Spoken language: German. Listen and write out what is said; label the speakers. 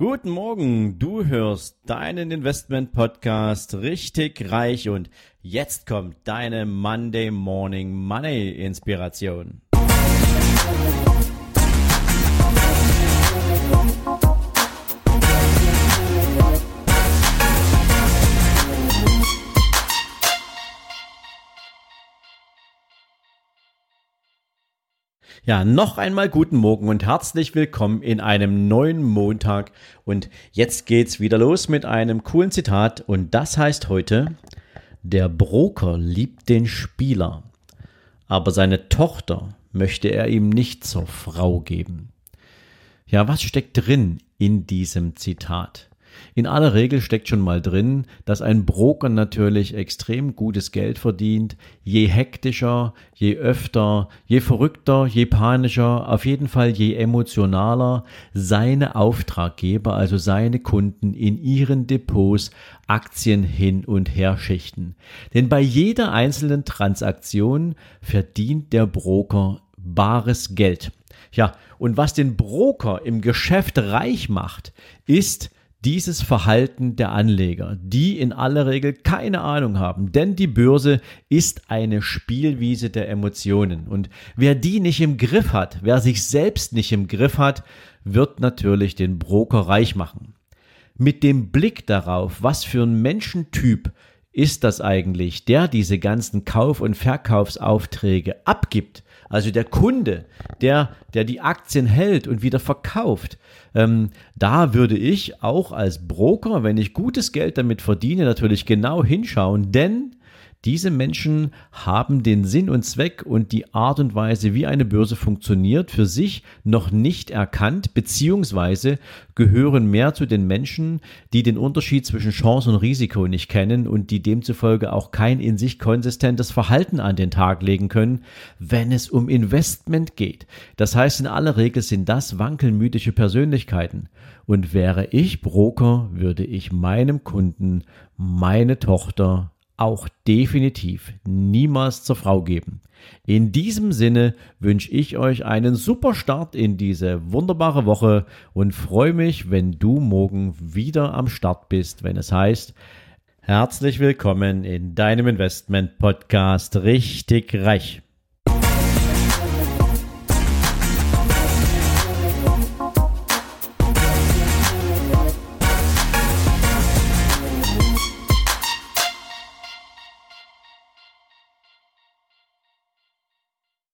Speaker 1: Guten Morgen, du hörst deinen Investment Podcast richtig reich und jetzt kommt deine Monday Morning Money Inspiration. Ja, noch einmal guten Morgen und herzlich willkommen in einem neuen Montag. Und jetzt geht's wieder los mit einem coolen Zitat. Und das heißt heute, der Broker liebt den Spieler, aber seine Tochter möchte er ihm nicht zur Frau geben. Ja, was steckt drin in diesem Zitat? In aller Regel steckt schon mal drin, dass ein Broker natürlich extrem gutes Geld verdient, je hektischer, je öfter, je verrückter, je panischer, auf jeden Fall je emotionaler seine Auftraggeber, also seine Kunden in ihren Depots Aktien hin und her schichten. Denn bei jeder einzelnen Transaktion verdient der Broker bares Geld. Ja, und was den Broker im Geschäft reich macht, ist, dieses Verhalten der Anleger, die in aller Regel keine Ahnung haben, denn die Börse ist eine Spielwiese der Emotionen und wer die nicht im Griff hat, wer sich selbst nicht im Griff hat, wird natürlich den Broker reich machen. Mit dem Blick darauf, was für ein Menschentyp ist das eigentlich, der diese ganzen Kauf- und Verkaufsaufträge abgibt, also der Kunde, der, der die Aktien hält und wieder verkauft, ähm, da würde ich auch als Broker, wenn ich gutes Geld damit verdiene, natürlich genau hinschauen, denn diese Menschen haben den Sinn und Zweck und die Art und Weise, wie eine Börse funktioniert, für sich noch nicht erkannt, beziehungsweise gehören mehr zu den Menschen, die den Unterschied zwischen Chance und Risiko nicht kennen und die demzufolge auch kein in sich konsistentes Verhalten an den Tag legen können, wenn es um Investment geht. Das heißt, in aller Regel sind das wankelmütige Persönlichkeiten. Und wäre ich Broker, würde ich meinem Kunden meine Tochter auch definitiv niemals zur Frau geben. In diesem Sinne wünsche ich euch einen super Start in diese wunderbare Woche und freue mich, wenn du morgen wieder am Start bist, wenn es heißt, herzlich willkommen in deinem Investment Podcast richtig reich.